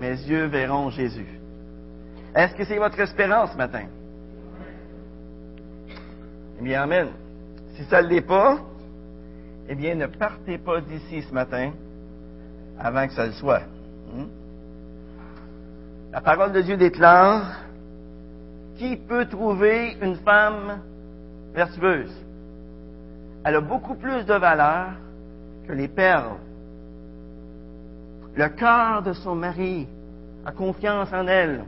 mes yeux verront Jésus. Est-ce que c'est votre espérance ce matin? Eh bien, Amen. Si ça ne l'est pas, eh bien, ne partez pas d'ici ce matin avant que ça le soit. Hmm? La parole de Dieu déclare, qui peut trouver une femme vertueuse? Elle a beaucoup plus de valeur que les perles. Le cœur de son mari a confiance en elle.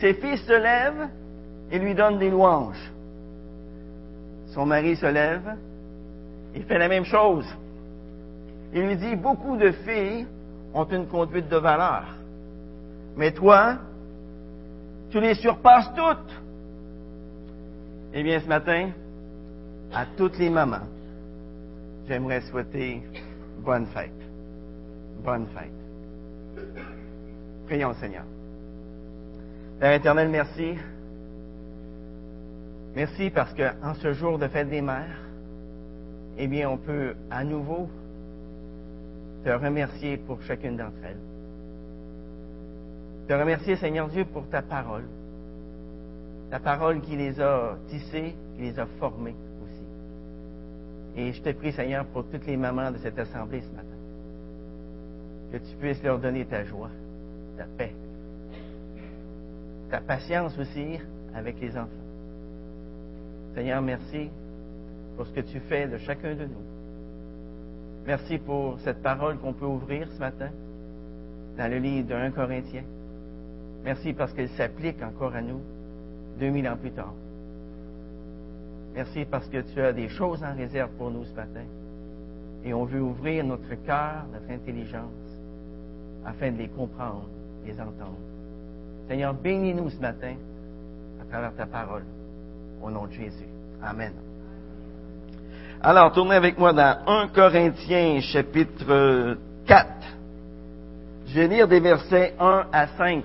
Ses fils se lèvent et lui donnent des louanges. Son mari se lève et fait la même chose. Il lui dit, beaucoup de filles ont une conduite de valeur. Mais toi, tu les surpasses toutes. Eh bien, ce matin, à toutes les mamans, j'aimerais souhaiter bonne fête. Bonne fête. Prions Seigneur. Père éternel, merci. Merci parce qu'en ce jour de fête des mères, eh bien, on peut à nouveau te remercier pour chacune d'entre elles. Te remercier, Seigneur Dieu, pour ta parole. Ta parole qui les a tissées, qui les a formées aussi. Et je te prie, Seigneur, pour toutes les mamans de cette assemblée ce matin, que tu puisses leur donner ta joie, ta paix, ta patience aussi avec les enfants. Seigneur, merci pour ce que tu fais de chacun de nous. Merci pour cette parole qu'on peut ouvrir ce matin dans le livre de 1 Corinthiens. Merci parce qu'elle s'applique encore à nous 2000 ans plus tard. Merci parce que tu as des choses en réserve pour nous ce matin. Et on veut ouvrir notre cœur, notre intelligence, afin de les comprendre, les entendre. Seigneur, bénis-nous ce matin à travers ta parole. Au nom de Jésus. Amen. Alors, tournez avec moi dans 1 Corinthiens chapitre 4. Je vais lire des versets 1 à 5.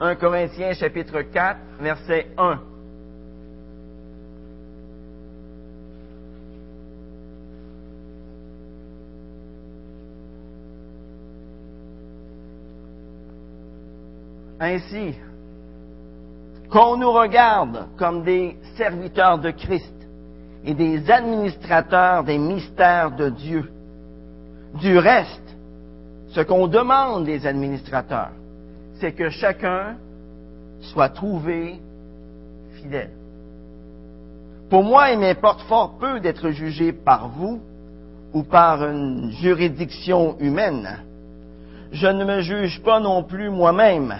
1 Corinthiens chapitre 4, verset 1. Ainsi, qu'on nous regarde comme des serviteurs de Christ et des administrateurs des mystères de Dieu. Du reste, ce qu'on demande des administrateurs, c'est que chacun soit trouvé fidèle. Pour moi, il m'importe fort peu d'être jugé par vous ou par une juridiction humaine. Je ne me juge pas non plus moi-même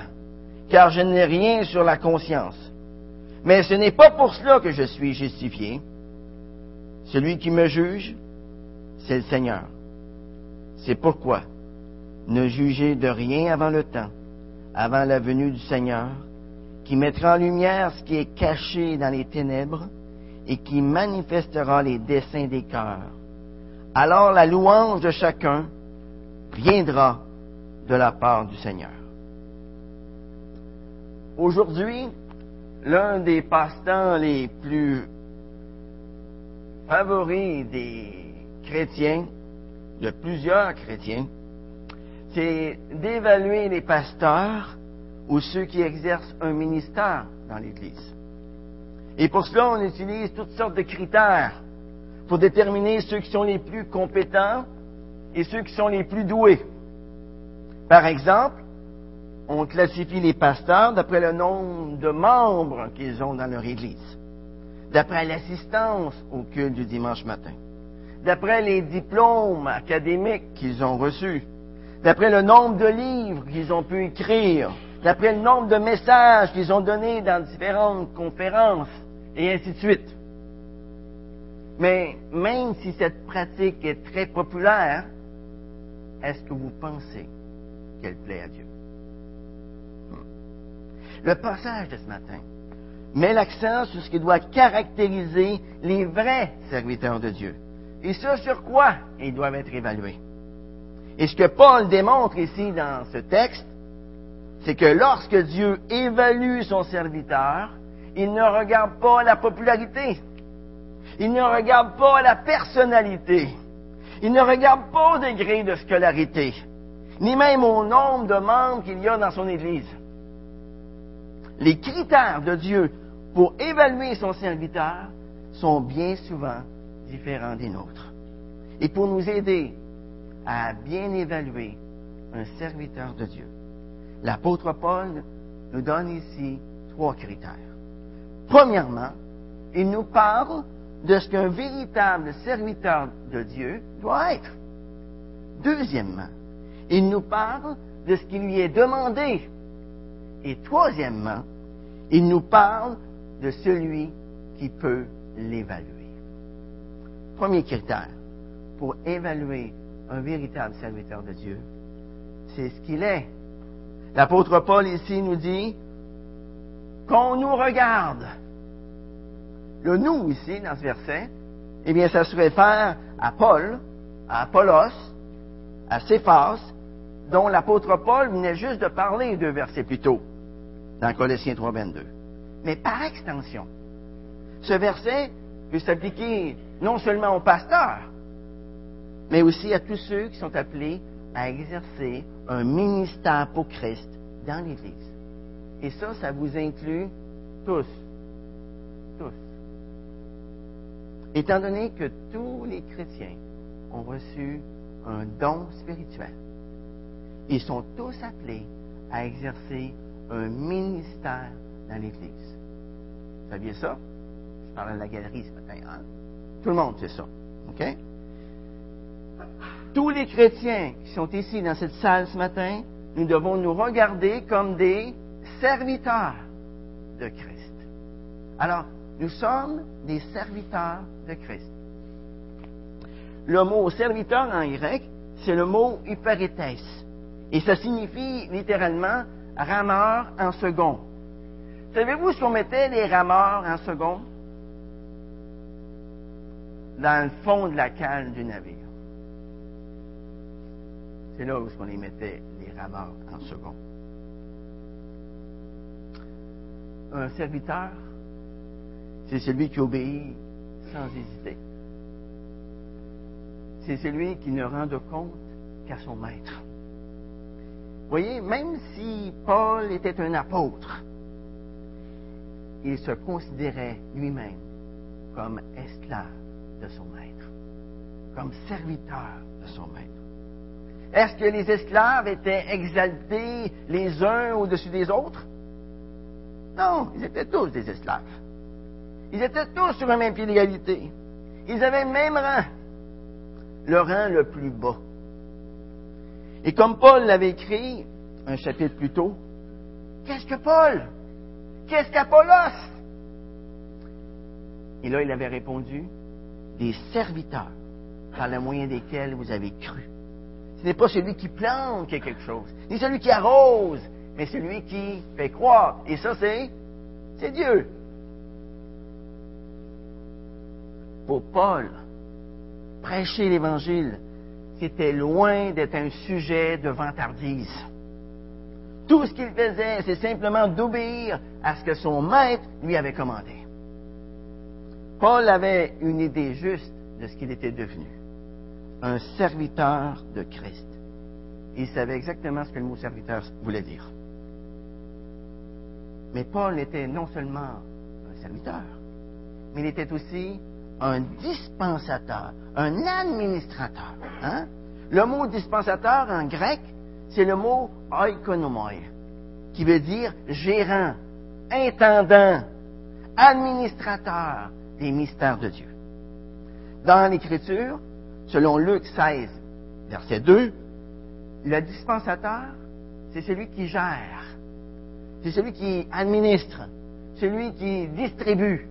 car je n'ai rien sur la conscience. Mais ce n'est pas pour cela que je suis justifié. Celui qui me juge, c'est le Seigneur. C'est pourquoi ne jugez de rien avant le temps, avant la venue du Seigneur, qui mettra en lumière ce qui est caché dans les ténèbres et qui manifestera les desseins des cœurs. Alors la louange de chacun viendra de la part du Seigneur. Aujourd'hui, l'un des passe-temps les plus favoris des chrétiens, de plusieurs chrétiens, c'est d'évaluer les pasteurs ou ceux qui exercent un ministère dans l'Église. Et pour cela, on utilise toutes sortes de critères pour déterminer ceux qui sont les plus compétents et ceux qui sont les plus doués. Par exemple, on classifie les pasteurs d'après le nombre de membres qu'ils ont dans leur Église, d'après l'assistance au culte du dimanche matin, d'après les diplômes académiques qu'ils ont reçus, d'après le nombre de livres qu'ils ont pu écrire, d'après le nombre de messages qu'ils ont donnés dans différentes conférences, et ainsi de suite. Mais même si cette pratique est très populaire, est-ce que vous pensez qu'elle plaît à Dieu? Le passage de ce matin met l'accent sur ce qui doit caractériser les vrais serviteurs de Dieu. Et ce sur quoi ils doivent être évalués. Et ce que Paul démontre ici dans ce texte, c'est que lorsque Dieu évalue son serviteur, il ne regarde pas la popularité. Il ne regarde pas la personnalité. Il ne regarde pas au degré de scolarité, ni même au nombre de membres qu'il y a dans son Église. Les critères de Dieu pour évaluer son serviteur sont bien souvent différents des nôtres. Et pour nous aider à bien évaluer un serviteur de Dieu, l'apôtre Paul nous donne ici trois critères. Premièrement, il nous parle de ce qu'un véritable serviteur de Dieu doit être. Deuxièmement, il nous parle de ce qui lui est demandé. Et troisièmement, il nous parle de celui qui peut l'évaluer. Premier critère pour évaluer un véritable serviteur de Dieu, c'est ce qu'il est. L'apôtre Paul ici nous dit qu'on nous regarde. Le nous ici, dans ce verset, eh bien, ça se réfère à Paul, à Apollos, à Céphas, dont l'apôtre Paul venait juste de parler deux versets plus tôt, dans Colossiens 3, 22. Mais par extension, ce verset peut s'appliquer non seulement aux pasteurs, mais aussi à tous ceux qui sont appelés à exercer un ministère pour Christ dans l'Église. Et ça, ça vous inclut tous. Tous. Étant donné que tous les chrétiens ont reçu un don spirituel, ils sont tous appelés à exercer un ministère dans l'Église. Vous saviez ça? Je parlais à la galerie ce matin. Hein? Tout le monde sait ça. OK? Tous les chrétiens qui sont ici dans cette salle ce matin, nous devons nous regarder comme des serviteurs de Christ. Alors, nous sommes des serviteurs de Christ. Le mot serviteur en grec, c'est le mot hyperetes. Et ça signifie littéralement rameur en second. Savez-vous ce qu'on mettait les rameurs en second? Dans le fond de la cale du navire. C'est là où on les mettait, les rameurs, en second. Un serviteur, c'est celui qui obéit sans hésiter. C'est celui qui ne rend compte qu'à son maître. Voyez, même si Paul était un apôtre, il se considérait lui-même comme esclave de son maître, comme serviteur de son maître. Est-ce que les esclaves étaient exaltés les uns au-dessus des autres? Non, ils étaient tous des esclaves. Ils étaient tous sur un même pied d'égalité. Ils avaient le même rang, le rang le plus bas. Et comme Paul l'avait écrit un chapitre plus tôt, qu'est-ce que Paul? Qu'est-ce qu'Apollos? Et là, il avait répondu, des serviteurs par le moyen desquels vous avez cru. Ce n'est pas celui qui plante quelque chose, ni celui qui arrose, mais celui qui fait croire. Et ça, c'est, c'est Dieu. Pour Paul, prêcher l'Évangile, c'était loin d'être un sujet de vantardise. Tout ce qu'il faisait, c'est simplement d'obéir à ce que son maître lui avait commandé. Paul avait une idée juste de ce qu'il était devenu un serviteur de Christ. Il savait exactement ce que le mot serviteur voulait dire. Mais Paul était non seulement un serviteur, mais il était aussi un dispensateur, un administrateur. Hein? Le mot dispensateur en grec, c'est le mot oikonomoi, qui veut dire gérant, intendant, administrateur des mystères de Dieu. Dans l'Écriture, selon Luc 16, verset 2, le dispensateur, c'est celui qui gère, c'est celui qui administre, celui qui distribue.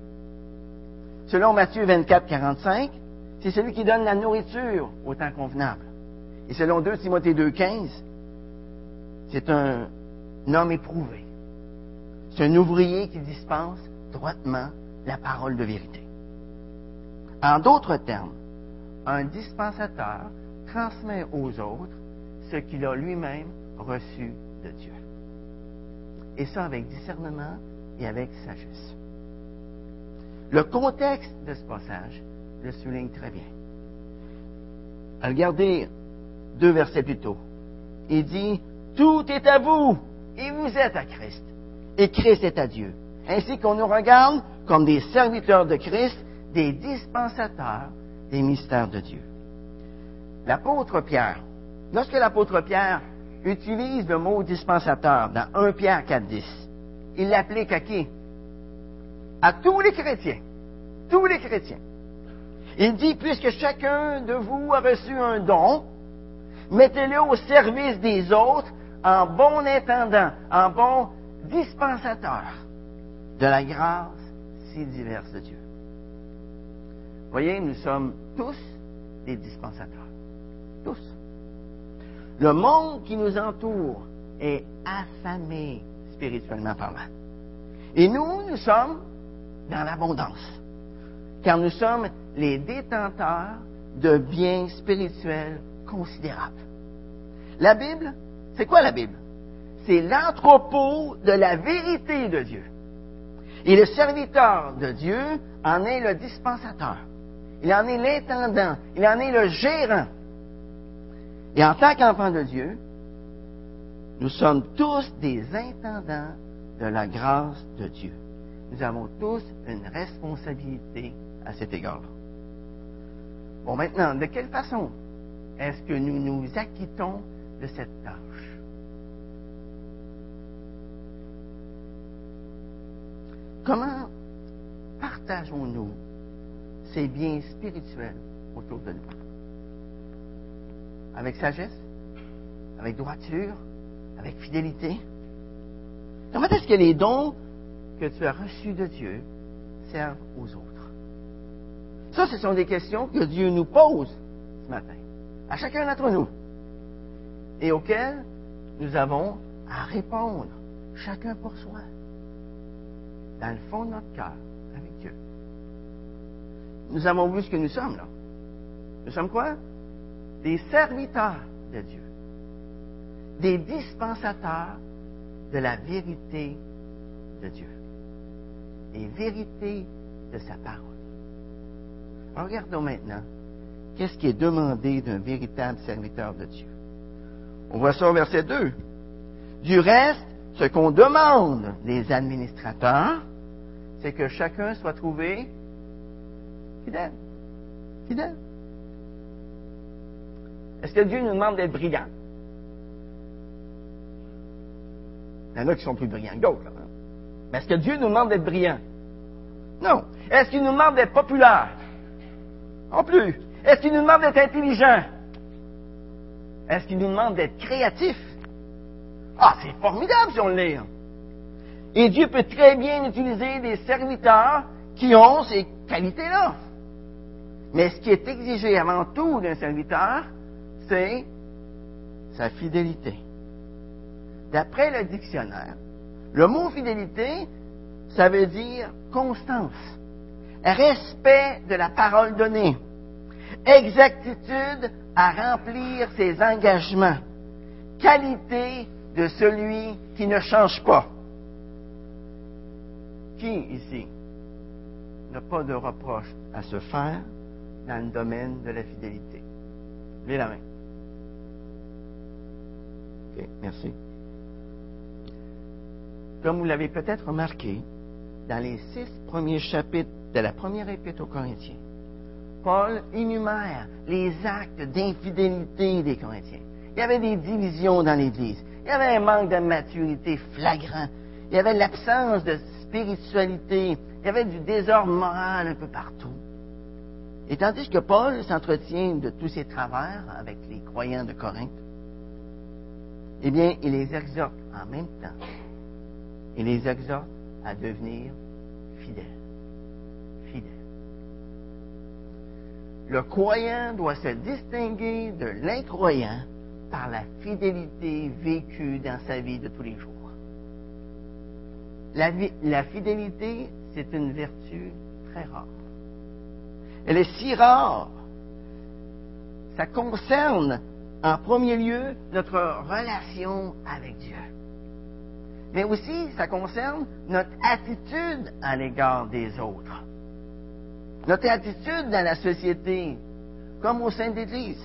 Selon Matthieu 24, 45, c'est celui qui donne la nourriture au temps convenable. Et selon 2 Timothée 2, 15, c'est un homme éprouvé. C'est un ouvrier qui dispense droitement la parole de vérité. En d'autres termes, un dispensateur transmet aux autres ce qu'il a lui-même reçu de Dieu. Et ça avec discernement et avec sagesse. Le contexte de ce passage le souligne très bien. Regardez deux versets plus tôt. Il dit, tout est à vous et vous êtes à Christ. Et Christ est à Dieu. Ainsi qu'on nous regarde comme des serviteurs de Christ, des dispensateurs des mystères de Dieu. L'apôtre Pierre, lorsque l'apôtre Pierre utilise le mot dispensateur dans 1 Pierre 4.10, il l'applique à qui? À tous les chrétiens. Tous les chrétiens. Il dit, puisque chacun de vous a reçu un don, mettez-le au service des autres en bon intendant, en bon dispensateur de la grâce si diverse de Dieu. Voyez, nous sommes tous des dispensateurs. Tous. Le monde qui nous entoure est affamé spirituellement parlant. Et nous, nous sommes dans l'abondance, car nous sommes les détenteurs de biens spirituels considérables. La Bible, c'est quoi la Bible? C'est l'entrepôt de la vérité de Dieu. Et le serviteur de Dieu en est le dispensateur. Il en est l'intendant. Il en est le gérant. Et en tant qu'enfant de Dieu, nous sommes tous des intendants de la grâce de Dieu. Nous avons tous une responsabilité à cet égard-là. Bon, maintenant, de quelle façon est-ce que nous nous acquittons de cette tâche? Comment partageons-nous ces biens spirituels autour de nous? Avec sagesse? Avec droiture? Avec fidélité? Comment est-ce que les dons que tu as reçus de Dieu servent aux autres? Ça, ce sont des questions que Dieu nous pose ce matin, à chacun d'entre nous, et auxquelles nous avons à répondre, chacun pour soi, dans le fond de notre cœur, avec Dieu. Nous avons vu ce que nous sommes, là. Nous sommes quoi? Des serviteurs de Dieu, des dispensateurs de la vérité de Dieu, des vérités de sa parole. Regardons maintenant qu'est-ce qui est demandé d'un véritable serviteur de Dieu. On voit ça au verset 2. Du reste, ce qu'on demande des administrateurs, c'est que chacun soit trouvé fidèle. Fidèle. Est-ce que Dieu nous demande d'être brillants? Il y en a qui sont plus brillants que d'autres. Hein? Mais est-ce que Dieu nous demande d'être brillants? Non. Est-ce qu'il nous demande d'être populaires? Non plus. Est-ce qu'il nous demande d'être intelligent? Est-ce qu'il nous demande d'être créatif? Ah, c'est formidable si on le lit. Et Dieu peut très bien utiliser des serviteurs qui ont ces qualités-là. Mais ce qui est exigé avant tout d'un serviteur, c'est sa fidélité. D'après le dictionnaire, le mot fidélité, ça veut dire constance, respect de la parole donnée, exactitude à remplir ses engagements, qualité de celui qui ne change pas. Qui ici n'a pas de reproche à se faire dans le domaine de la fidélité? Levez la main. Merci. Comme vous l'avez peut-être remarqué, dans les six premiers chapitres de la première épître aux Corinthiens, Paul énumère les actes d'infidélité des Corinthiens. Il y avait des divisions dans l'Église. Il y avait un manque de maturité flagrant. Il y avait l'absence de spiritualité. Il y avait du désordre moral un peu partout. Et tandis que Paul s'entretient de tous ses travers avec les croyants de Corinthe, eh bien, il les exhorte en même temps. Il les exhorte à devenir fidèles. Fidèles. Le croyant doit se distinguer de l'incroyant par la fidélité vécue dans sa vie de tous les jours. La fidélité, c'est une vertu très rare. Elle est si rare, ça concerne en premier lieu notre relation avec Dieu. Mais aussi, ça concerne notre attitude à l'égard des autres. Notre attitude dans la société, comme au sein de l'Église.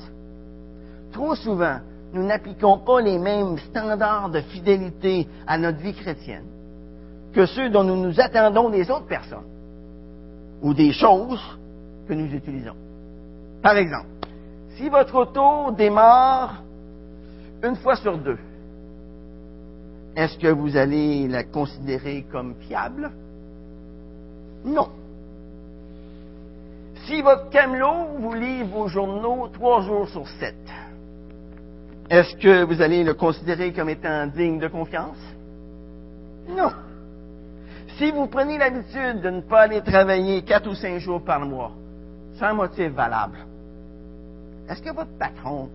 trop souvent, nous n'appliquons pas les mêmes standards de fidélité à notre vie chrétienne que ceux dont nous nous attendons des autres personnes ou des choses que nous utilisons. Par exemple, si votre auto démarre une fois sur deux, est-ce que vous allez la considérer comme fiable? Non. Si votre camelot vous livre vos journaux trois jours sur sept, est-ce que vous allez le considérer comme étant digne de confiance? Non. Si vous prenez l'habitude de ne pas aller travailler quatre ou cinq jours par mois, sans motif valable, est-ce que votre patron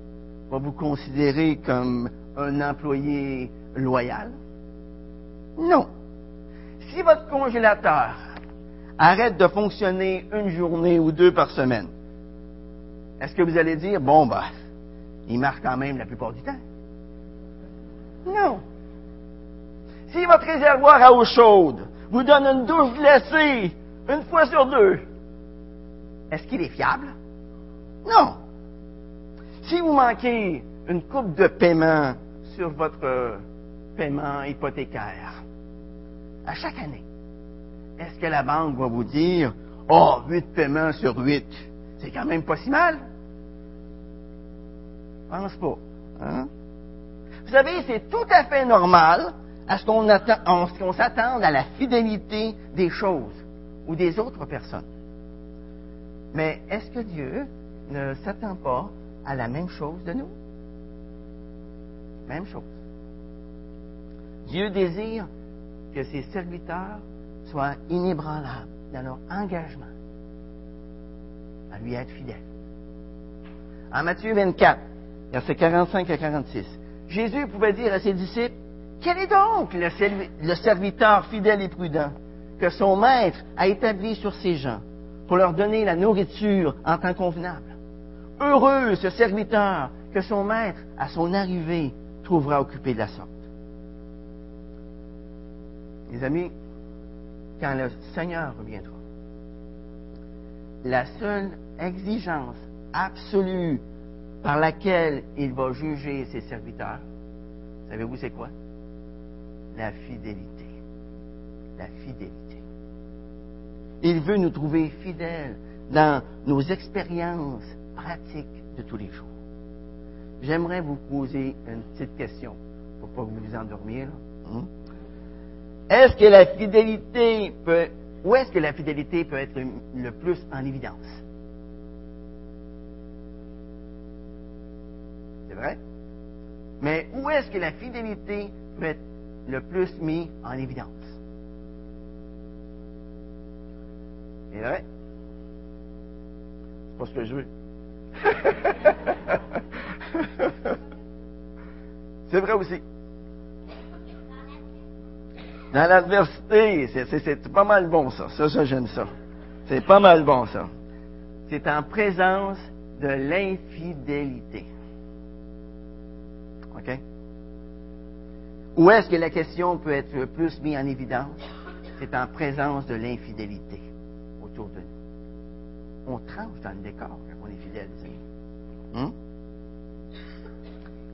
va vous considérer comme un employé loyal? Non. Si votre congélateur arrête de fonctionner une journée ou deux par semaine, est-ce que vous allez dire, bon, bah, il marche quand même la plupart du temps? Non. Si votre réservoir à eau chaude vous donne une douche glacée une fois sur deux, est-ce qu'il est fiable? Non. Si vous manquez une coupe de paiement sur votre paiement hypothécaire à chaque année, est-ce que la banque va vous dire Oh, huit paiements sur huit, c'est quand même pas si mal? Pense pas. Hein? Vous savez, c'est tout à fait normal à ce qu'on s'attende à la fidélité des choses ou des autres personnes. Mais est-ce que Dieu ne s'attend pas à la même chose de nous? Même chose. Dieu désire que ses serviteurs soient inébranlables dans leur engagement à lui être fidèles. En Matthieu 24, versets 45 à 46, Jésus pouvait dire à ses disciples, quel est donc le serviteur fidèle et prudent que son maître a établi sur ses gens pour leur donner la nourriture en temps convenable? Heureux ce serviteur que son maître, à son arrivée, trouvera occupé de la sorte. Mes amis, quand le Seigneur reviendra, la seule exigence absolue par laquelle il va juger ses serviteurs, savez-vous c'est quoi? La fidélité. La fidélité. Il veut nous trouver fidèles dans nos expériences pratiques de tous les jours. J'aimerais vous poser une petite question pour pas vous vous endormir. Hein? Est-ce que la fidélité peut, où est-ce que la fidélité peut être le plus en évidence? C'est vrai? Mais où est-ce que la fidélité peut être le plus mis en évidence? C'est vrai? C'est pas ce que je veux. C'est vrai aussi. Dans l'adversité, c'est pas mal bon ça. Ça, ça j'aime ça. C'est pas mal bon ça. C'est en présence de l'infidélité. OK? Où est-ce que la question peut être plus mise en évidence? C'est en présence de l'infidélité autour de nous. On tranche dans le décor quand on est fidèle. Hum?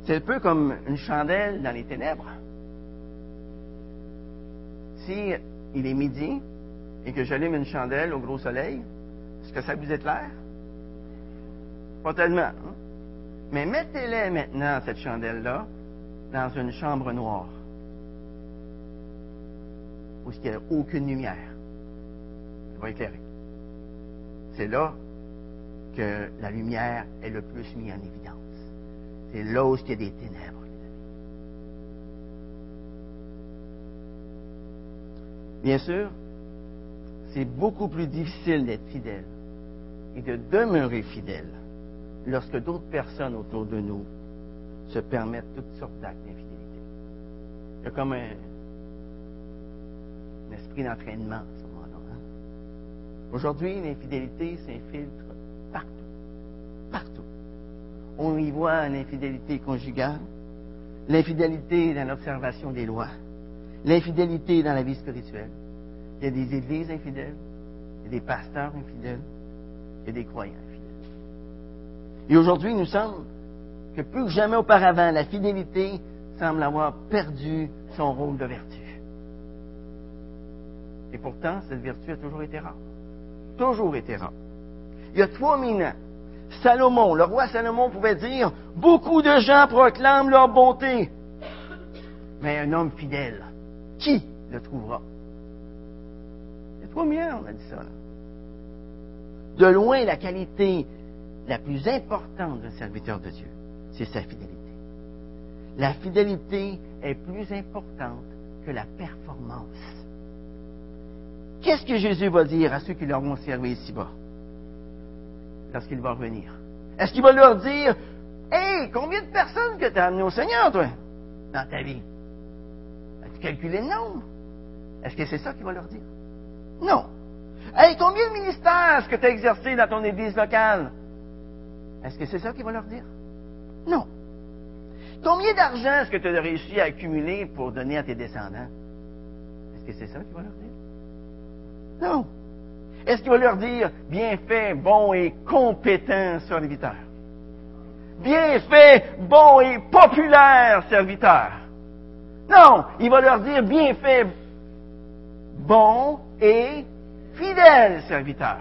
C'est un peu comme une chandelle dans les ténèbres. Si il est midi et que j'allume une chandelle au gros soleil, est-ce que ça vous éclaire? Pas tellement. Hein? Mais mettez-les maintenant, cette chandelle-là, dans une chambre noire, où il n'y a aucune lumière. Elle va éclairer. C'est là que la lumière est le plus mise en évidence. C'est là où il y a des ténèbres. Bien sûr, c'est beaucoup plus difficile d'être fidèle et de demeurer fidèle lorsque d'autres personnes autour de nous se permettent toutes sortes d'actes d'infidélité. Il y a comme un, esprit d'entraînement à ce moment-là. Hein. Aujourd'hui, l'infidélité s'infiltre partout. Partout. On y voit l'infidélité conjugale, l'infidélité dans l'observation des lois, l'infidélité dans la vie spirituelle. Il y a des églises infidèles, il y a des pasteurs infidèles, il y a des croyants infidèles. Et aujourd'hui, nous sommes que plus que jamais auparavant, la fidélité semble avoir perdu son rôle de vertu. Et pourtant, cette vertu a toujours été rare. Toujours été rare. Il y a 3000 ans, Salomon, le roi Salomon pouvait dire, beaucoup de gens proclament leur bonté, mais un homme fidèle, qui le trouvera? Il y a 3000 ans, on a dit ça. Là. De loin, la qualité la plus importante d'un serviteur de Dieu, c'est sa fidélité. La fidélité est plus importante que la performance. Qu'est-ce que Jésus va dire à ceux qui leur vont servir ici-bas lorsqu'il va revenir? Est-ce qu'il va leur dire, Hey, combien de personnes que tu as amenées au Seigneur, toi, dans ta vie? As-tu calculé le nombre? Est-ce que c'est ça qu'il va leur dire? Non. Hey, combien de ministères est-ce que tu as exercé dans ton église locale? Est-ce que c'est ça qu'il va leur dire? Non. Combien d'argent est-ce que tu as réussi à accumuler pour donner à tes descendants? Est-ce que c'est ça qu'il va leur dire? Non. Est-ce qu'il va leur dire, bien fait, bon et compétent serviteur? Bien fait, bon et populaire serviteur? Non, il va leur dire, bien fait, bon et fidèle serviteur.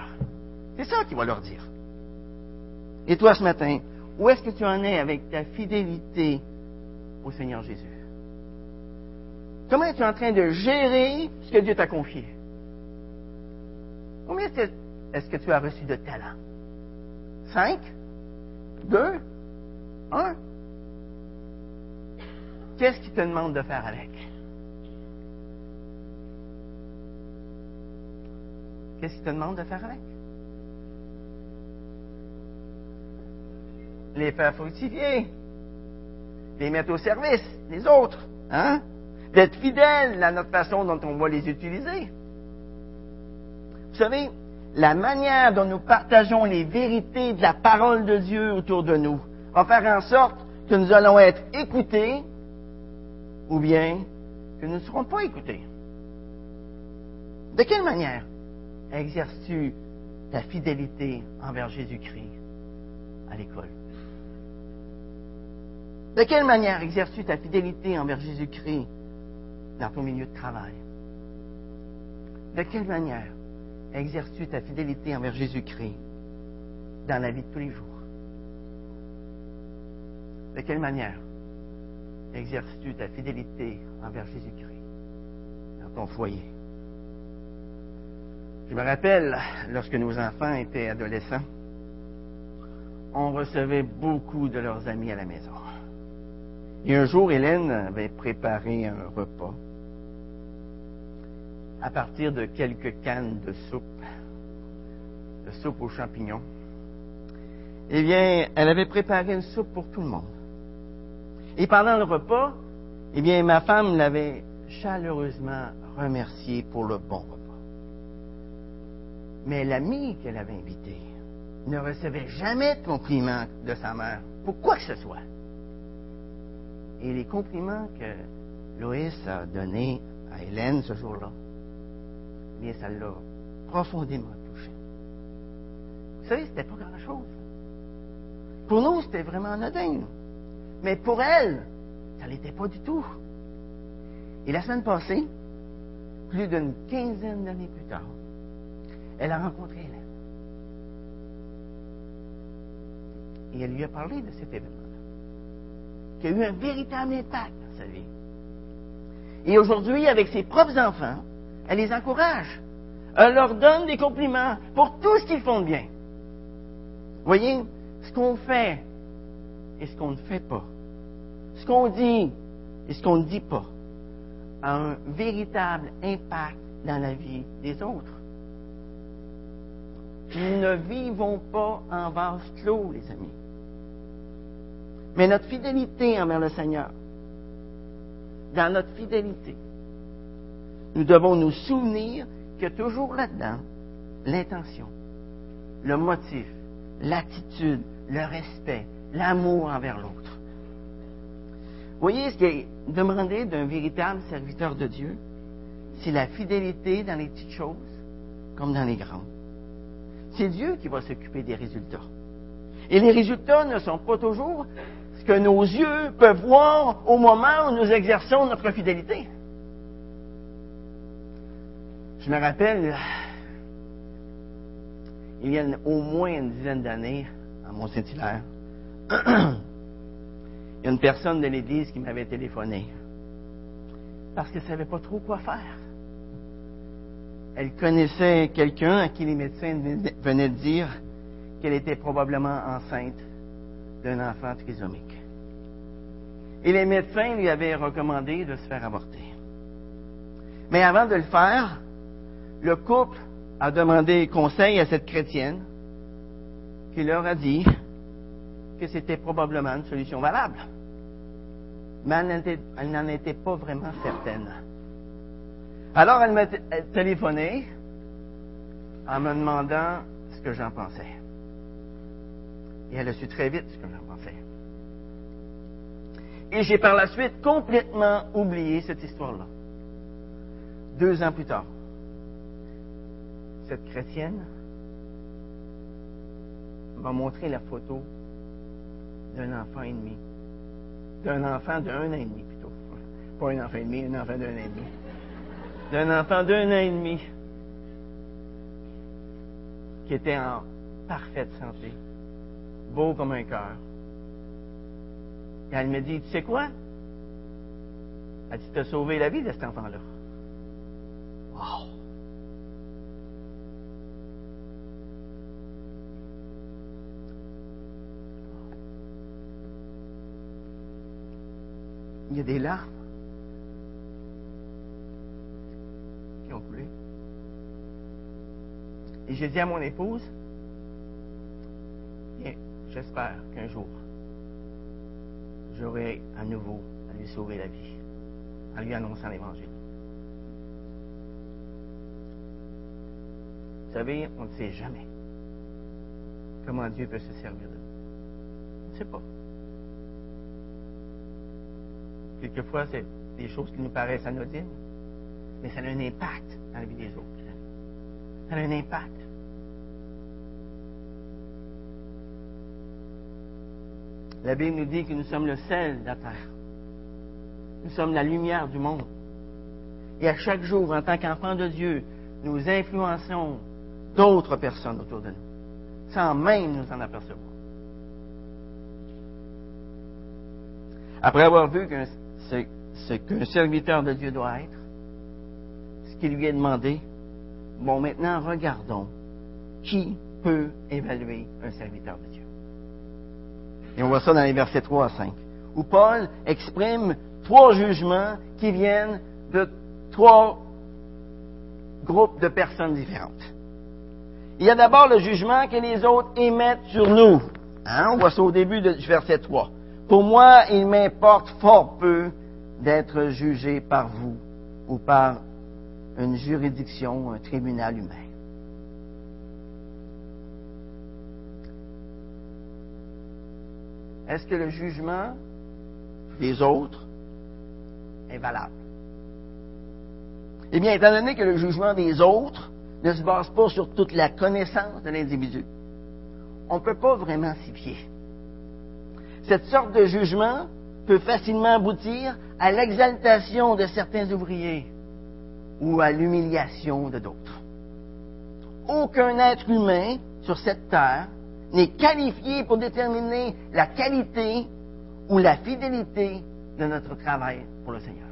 C'est ça qu'il va leur dire. Et toi ce matin, où est-ce que tu en es avec ta fidélité au Seigneur Jésus? Comment es-tu en train de gérer ce que Dieu t'a confié? Combien est-ce que tu as reçu de talents? Cinq? Deux? Un? Qu'est-ce qu'il te demande de faire avec? Qu'est-ce qu'il te demande de faire avec? Les faire fructifier. Les mettre au service des autres. Hein? D'être fidèle à notre façon dont on va les utiliser. Vous savez, la manière dont nous partageons les vérités de la parole de Dieu autour de nous va faire en sorte que nous allons être écoutés ou bien que nous ne serons pas écoutés. De quelle manière exerces-tu ta fidélité envers Jésus-Christ à l'école? De quelle manière exerces-tu ta fidélité envers Jésus-Christ dans ton milieu de travail? De quelle manière exerces-tu ta fidélité envers Jésus-Christ dans la vie de tous les jours? De quelle manière exerces-tu ta fidélité envers Jésus-Christ dans ton foyer? Je me rappelle, lorsque nos enfants étaient adolescents, on recevait beaucoup de leurs amis à la maison. Et un jour, Hélène avait préparé un repas à partir de quelques cannes de soupe, de soupe aux champignons. Eh bien, elle avait préparé une soupe pour tout le monde. Et pendant le repas, eh bien, ma femme l'avait chaleureusement remercié pour le bon repas. Mais l'ami qu'elle avait invité ne recevait jamais de compliments de sa mère pour quoi que ce soit. Et les compliments que Loïs a donnés à Hélène ce jour-là, bien, ça l'a profondément touché. Vous savez, c'était pas grand-chose. Pour nous, c'était vraiment anodin. Mais pour elle, ça l'était pas du tout. Et la semaine passée, plus d'une quinzaine d'années plus tard, elle a rencontré Hélène. Et elle lui a parlé de cet événement-là, qui a eu un véritable impact dans sa vie. Et aujourd'hui, avec ses propres enfants, elle les encourage. Elle leur donne des compliments pour tout ce qu'ils font de bien. Voyez, ce qu'on fait et ce qu'on ne fait pas, ce qu'on dit et ce qu'on ne dit pas, a un véritable impact dans la vie des autres. Nous ne vivons pas en vase clos, les amis. Mais notre fidélité envers le Seigneur, dans notre fidélité, nous devons nous souvenir qu'il y a toujours là-dedans l'intention, le motif, l'attitude, le respect, l'amour envers l'autre. Voyez, ce qui est demandé d'un véritable serviteur de Dieu, c'est la fidélité dans les petites choses comme dans les grandes. C'est Dieu qui va s'occuper des résultats. Et les résultats ne sont pas toujours ce que nos yeux peuvent voir au moment où nous exerçons notre fidélité. Je me rappelle, il y a au moins une dizaine d'années, à Mont-Saint-Hilaire, il y a une personne de l'Église qui m'avait téléphoné parce qu'elle ne savait pas trop quoi faire. Elle connaissait quelqu'un à qui les médecins venaient de dire qu'elle était probablement enceinte d'un enfant trisomique. Et les médecins lui avaient recommandé de se faire avorter. Mais avant de le faire, le couple a demandé conseil à cette chrétienne qui leur a dit que c'était probablement une solution valable. Mais elle n'en était pas vraiment certaine. Alors elle m'a téléphoné en me demandant ce que j'en pensais. Et elle a su très vite ce que j'en pensais. Et j'ai par la suite complètement oublié cette histoire-là. Deux ans plus tard, cette chrétienne m'a montré la photo d'un enfant et demi. D'un enfant d'un an et demi plutôt. Pas un enfant et demi, un enfant d'un an et demi. D'un enfant d'un an et demi qui était en parfaite santé, beau comme un cœur. Et elle me dit, tu sais quoi? Elle dit, tu as sauvé la vie de cet enfant-là. Wow! Il y a des larmes qui ont coulé. Et j'ai dit à mon épouse, bien, j'espère qu'un jour, j'aurai à nouveau à lui sauver la vie, en lui annonçant l'Évangile. Vous savez, on ne sait jamais comment Dieu peut se servir de nous. On ne sait pas. Quelquefois, c'est des choses qui nous paraissent anodines, mais ça a un impact dans la vie des autres. Ça a un impact. La Bible nous dit que nous sommes le sel de la terre. Nous sommes la lumière du monde. Et à chaque jour, en tant qu'enfants de Dieu, nous influençons d'autres personnes autour de nous, sans même nous en apercevoir. Après avoir vu qu'un ce, qu'un serviteur de Dieu doit être, ce qui lui est demandé. Bon, maintenant, regardons qui peut évaluer un serviteur de Dieu. Et on voit ça dans les versets 3 à 5, où Paul exprime trois jugements qui viennent de trois groupes de personnes différentes. Il y a d'abord le jugement que les autres émettent sur nous. Hein? On voit ça au début du verset 3. Pour moi, il m'importe fort peu d'être jugé par vous ou par une juridiction, un tribunal humain. Est-ce que le jugement des autres est valable? Eh bien, étant donné que le jugement des autres ne se base pas sur toute la connaissance de l'individu, on ne peut pas vraiment s'y fier. Cette sorte de jugement peut facilement aboutir à l'exaltation de certains ouvriers ou à l'humiliation de d'autres. Aucun être humain sur cette terre n'est qualifié pour déterminer la qualité ou la fidélité de notre travail pour le Seigneur.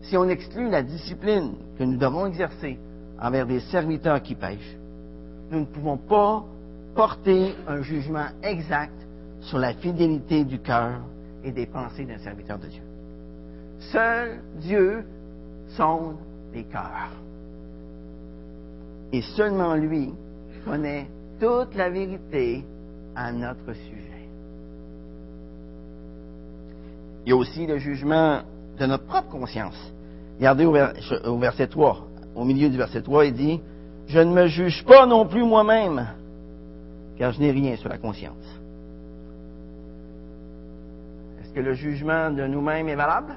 Si on exclut la discipline que nous devons exercer envers des serviteurs qui pêchent, nous ne pouvons pas porter un jugement exact sur la fidélité du cœur et des pensées d'un serviteur de Dieu. Seul Dieu sonde les cœurs. Et seulement lui connaît toute la vérité à notre sujet. Il y a aussi le jugement de notre propre conscience. Regardez au, verset 3, au milieu du verset 3, il dit, Je ne me juge pas non plus moi-même, car je n'ai rien sur la conscience que le jugement de nous-mêmes est valable?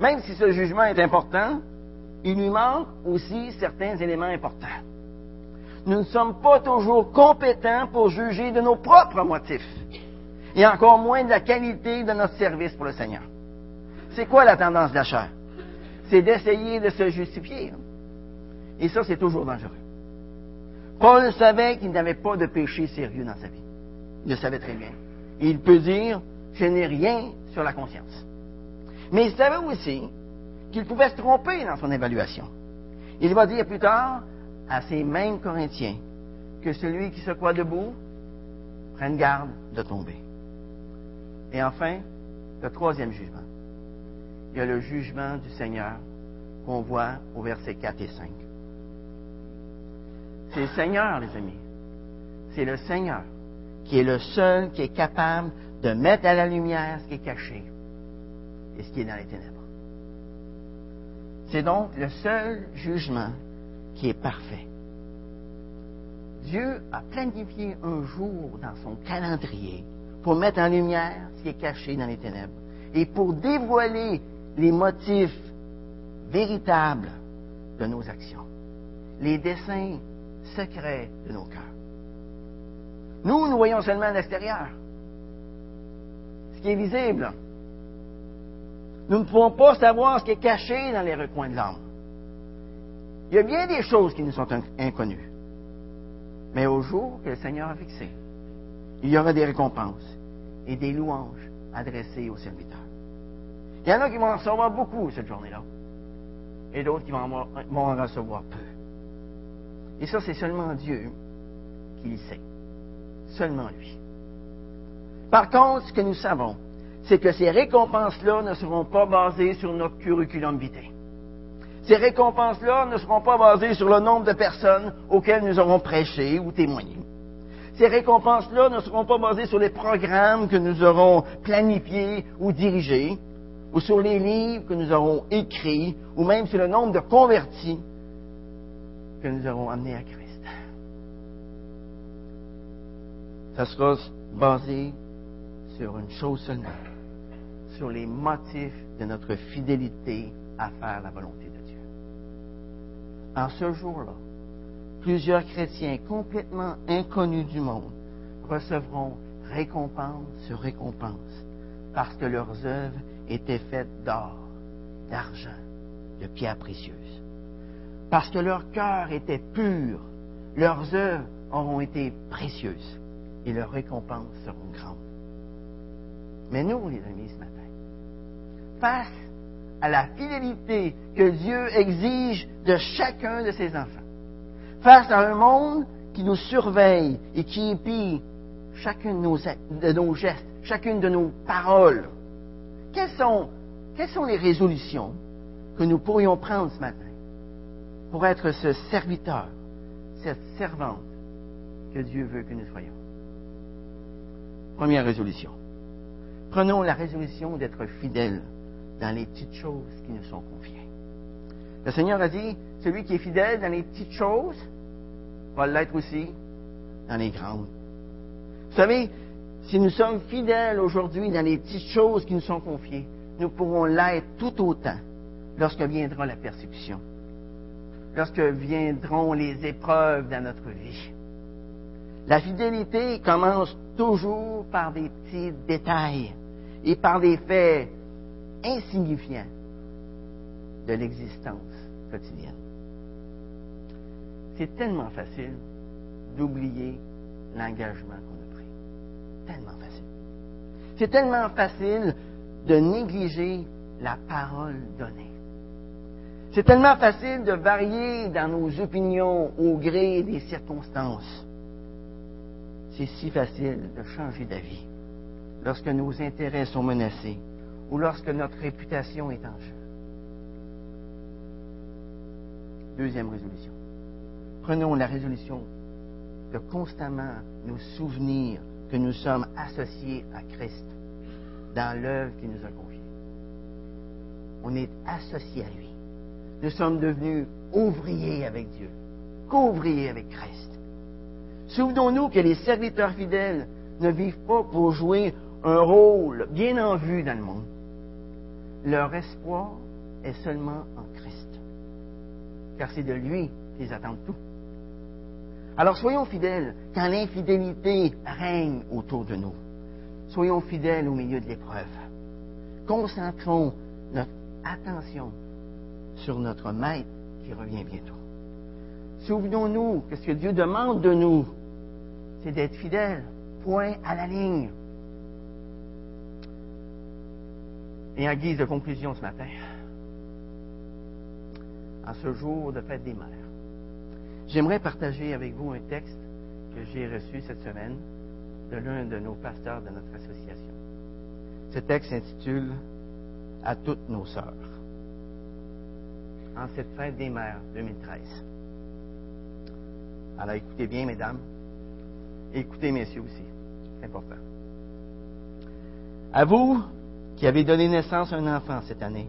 Même si ce jugement est important, il lui manque aussi certains éléments importants. nous ne sommes pas toujours compétents pour juger de nos propres motifs, et encore moins de la qualité de notre service pour le Seigneur. C'est quoi la tendance de la chair? C'est d'essayer de se justifier. Et ça, c'est toujours dangereux. Paul savait qu'il n'avait pas de péché sérieux dans sa vie. Il le savait très bien. Il peut dire, je n'ai rien sur la conscience. Mais il savait aussi qu'il pouvait se tromper dans son évaluation. Il va dire plus tard à ces mêmes Corinthiens que celui qui se croit debout prenne garde de tomber. Et enfin, le troisième jugement. Il y a le jugement du Seigneur qu'on voit au verset 4 et 5. C'est le Seigneur, les amis. C'est le Seigneur qui est le seul qui est capable de mettre à la lumière ce qui est caché et ce qui est dans les ténèbres. C'est donc le seul jugement qui est parfait. Dieu a planifié un jour dans son calendrier pour mettre en lumière ce qui est caché dans les ténèbres et pour dévoiler les motifs véritables de nos actions, les desseins secrets de nos cœurs. Nous, nous voyons seulement l'extérieur, ce qui est visible. Nous ne pouvons pas savoir ce qui est caché dans les recoins de l'âme. Il y a bien des choses qui nous sont inconnues. Mais au jour que le Seigneur a fixé, il y aura des récompenses et des louanges adressées aux serviteurs. Il y en a qui vont en recevoir beaucoup cette journée-là, et d'autres qui vont en recevoir peu. Et ça, c'est seulement Dieu qui le sait. Seulement lui. Par contre, ce que nous savons, c'est que ces récompenses-là ne seront pas basées sur notre curriculum vitae. Ces récompenses-là ne seront pas basées sur le nombre de personnes auxquelles nous aurons prêché ou témoigné. Ces récompenses-là ne seront pas basées sur les programmes que nous aurons planifiés ou dirigés, ou sur les livres que nous aurons écrits, ou même sur le nombre de convertis que nous aurons amenés à Christ. Ça sera basé sur une chose seulement, sur les motifs de notre fidélité à faire la volonté de Dieu. En ce jour-là, plusieurs chrétiens complètement inconnus du monde recevront récompense sur récompense parce que leurs œuvres étaient faites d'or, d'argent, de pierres précieuses. Parce que leur cœur était pur, leurs œuvres auront été précieuses et leurs récompenses seront grandes. Mais nous, les amis, ce matin, face à la fidélité que Dieu exige de chacun de ses enfants, face à un monde qui nous surveille et qui épie chacune de nos, gestes, chacune de nos paroles, quelles sont les résolutions que nous pourrions prendre ce matin pour être ce serviteur, cette servante que Dieu veut que nous soyons? Première résolution. Prenons la résolution d'être fidèles dans les petites choses qui nous sont confiées. Le Seigneur a dit, celui qui est fidèle dans les petites choses va l'être aussi dans les grandes. Vous savez, si nous sommes fidèles aujourd'hui dans les petites choses qui nous sont confiées, nous pourrons l'être tout autant lorsque viendra la persécution, lorsque viendront les épreuves dans notre vie. La fidélité commence toujours par des petits détails et par des faits insignifiants de l'existence quotidienne. C'est tellement facile d'oublier l'engagement qu'on a pris. Tellement facile. C'est tellement facile de négliger la parole donnée. C'est tellement facile de varier dans nos opinions au gré des circonstances c'est si facile de changer d'avis lorsque nos intérêts sont menacés ou lorsque notre réputation est en jeu. Deuxième résolution. Prenons la résolution de constamment nous souvenir que nous sommes associés à Christ dans l'œuvre qu'il nous a confiée. On est associés à lui. Nous sommes devenus ouvriers avec Dieu, qu'ouvriers avec Christ. Souvenons-nous que les serviteurs fidèles ne vivent pas pour jouer un rôle bien en vue dans le monde. Leur espoir est seulement en Christ, car c'est de lui qu'ils attendent tout. Alors soyons fidèles quand l'infidélité règne autour de nous. Soyons fidèles au milieu de l'épreuve. Concentrons notre attention sur notre Maître qui revient bientôt. Souvenons-nous que ce que Dieu demande de nous, c'est d'être fidèles. Point à la ligne. Et en guise de conclusion ce matin, en ce jour de fête des mères, j'aimerais partager avec vous un texte que j'ai reçu cette semaine de l'un de nos pasteurs de notre association. Ce texte s'intitule À toutes nos sœurs. En cette fête des mères 2013. Alors écoutez bien, mesdames. Écoutez, messieurs aussi. C'est important. À vous qui avez donné naissance à un enfant cette année,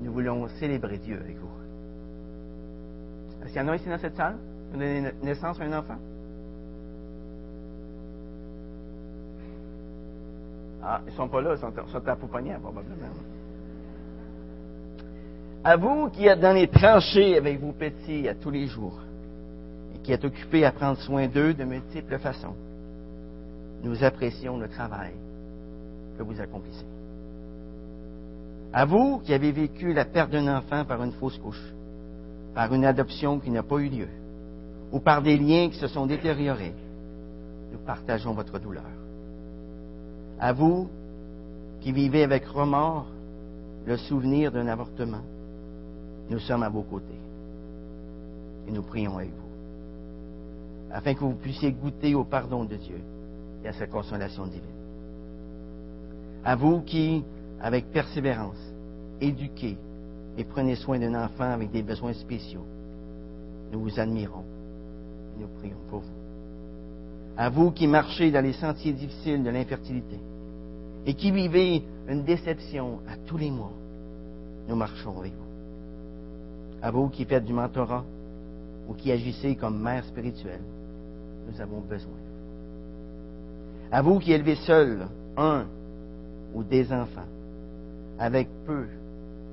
nous voulons célébrer Dieu avec vous. Est-ce qu'il y en a ici dans cette salle qui ont donné naissance à un enfant? Ah, ils ne sont pas là, ils sont, sont à Pouponnière, probablement. À vous qui êtes dans les tranchées avec vos petits à tous les jours qui êtes occupés à prendre soin d'eux de multiples façons, nous apprécions le travail que vous accomplissez. À vous qui avez vécu la perte d'un enfant par une fausse couche, par une adoption qui n'a pas eu lieu, ou par des liens qui se sont détériorés, nous partageons votre douleur. À vous qui vivez avec remords le souvenir d'un avortement, nous sommes à vos côtés et nous prions avec vous, afin que vous puissiez goûter au pardon de Dieu et à sa consolation divine. À vous qui, avec persévérance, éduquez et prenez soin d'un enfant avec des besoins spéciaux, nous vous admirons et nous prions pour vous. À vous qui marchez dans les sentiers difficiles de l'infertilité, et qui vivez une déception à tous les mois, nous marchons avec vous. À vous qui faites du mentorat ou qui agissez comme mère spirituelle, nous avons besoin. À vous qui élevez seul un ou des enfants, avec peu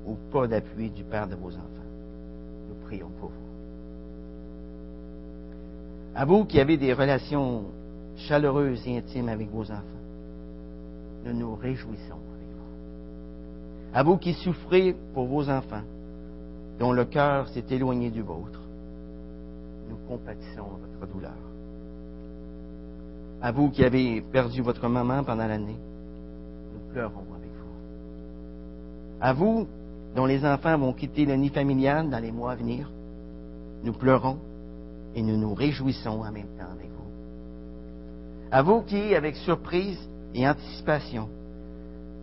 ou pas d'appui du Père de vos enfants, nous prions pour vous. À vous qui avez des relations chaleureuses et intimes avec vos enfants, nous nous réjouissons avec vous. À vous qui souffrez pour vos enfants, dont le cœur s'est éloigné du vôtre, nous compatissons votre douleur. À vous qui avez perdu votre maman pendant l'année, nous pleurons avec vous. À vous dont les enfants vont quitter le nid familial dans les mois à venir, nous pleurons et nous nous réjouissons en même temps avec vous. À vous qui, avec surprise, et anticipation.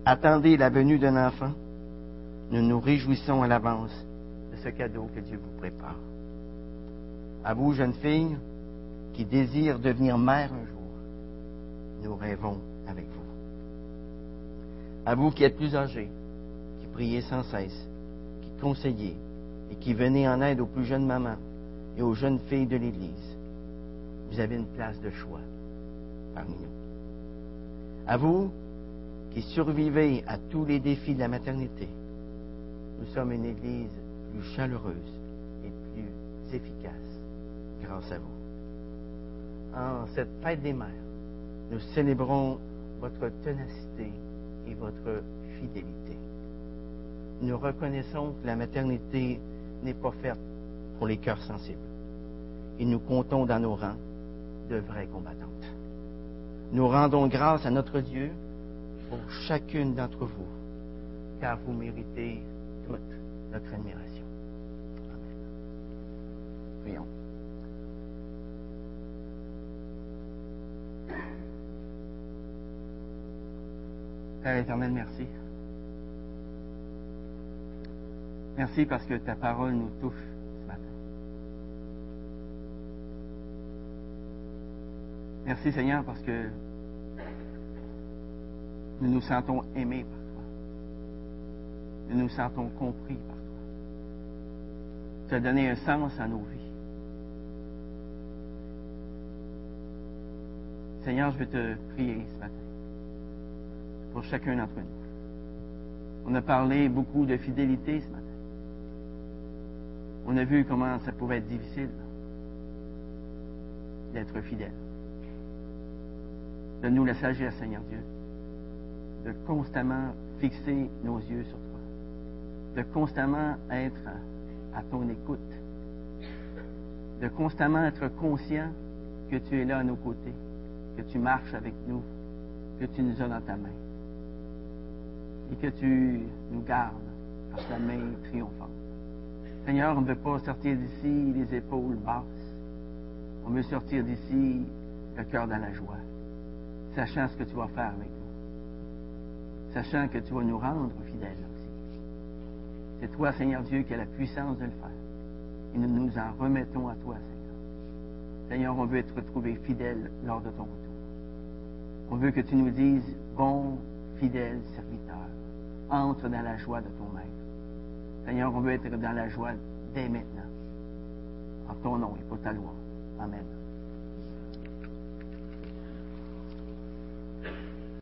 Attendez la venue d'un enfant. Nous nous réjouissons à l'avance de ce cadeau que Dieu vous prépare. À vous, jeunes filles, qui désirent devenir mère un jour, nous rêvons avec vous. À vous qui êtes plus âgés, qui priez sans cesse, qui conseillez et qui venez en aide aux plus jeunes mamans et aux jeunes filles de l'Église, vous avez une place de choix parmi nous. À vous qui survivez à tous les défis de la maternité, nous sommes une Église plus chaleureuse et plus efficace grâce à vous. En cette fête des mères, nous célébrons votre ténacité et votre fidélité. Nous reconnaissons que la maternité n'est pas faite pour les cœurs sensibles. Et nous comptons dans nos rangs de vraies combattantes. Nous rendons grâce à notre Dieu pour chacune d'entre vous, car vous méritez toute notre admiration. Amen. Prions. Père éternel, merci. Merci parce que ta parole nous touche ce matin. Merci Seigneur parce que nous nous sentons aimés par toi. Nous nous sentons compris par toi. Tu as donné un sens à nos vies. Seigneur, je veux te prier ce matin pour chacun d'entre nous. On a parlé beaucoup de fidélité ce matin. On a vu comment ça pouvait être difficile. d'être fidèles. Donne-nous la sagesse, Seigneur Dieu, de constamment fixer nos yeux sur toi, de constamment être à ton écoute, de constamment être conscient que tu es là à nos côtés, que tu marches avec nous, que tu nous as dans ta main et que tu nous gardes par ta main triomphante. Seigneur, on ne veut pas sortir d'ici les épaules basses. On veut sortir d'ici le cœur dans la joie, sachant ce que tu vas faire avec nous, sachant que tu vas nous rendre fidèles aussi. C'est toi, Seigneur Dieu, qui as la puissance de le faire. Et nous nous en remettons à toi, Seigneur. Seigneur, on veut être retrouvés fidèles lors de ton retour. On veut que tu nous dises, bon, fidèle serviteur, entre dans la joie de ton maître. Seigneur, on veut être dans la joie dès maintenant. En ton nom et pour ta loi. Amen.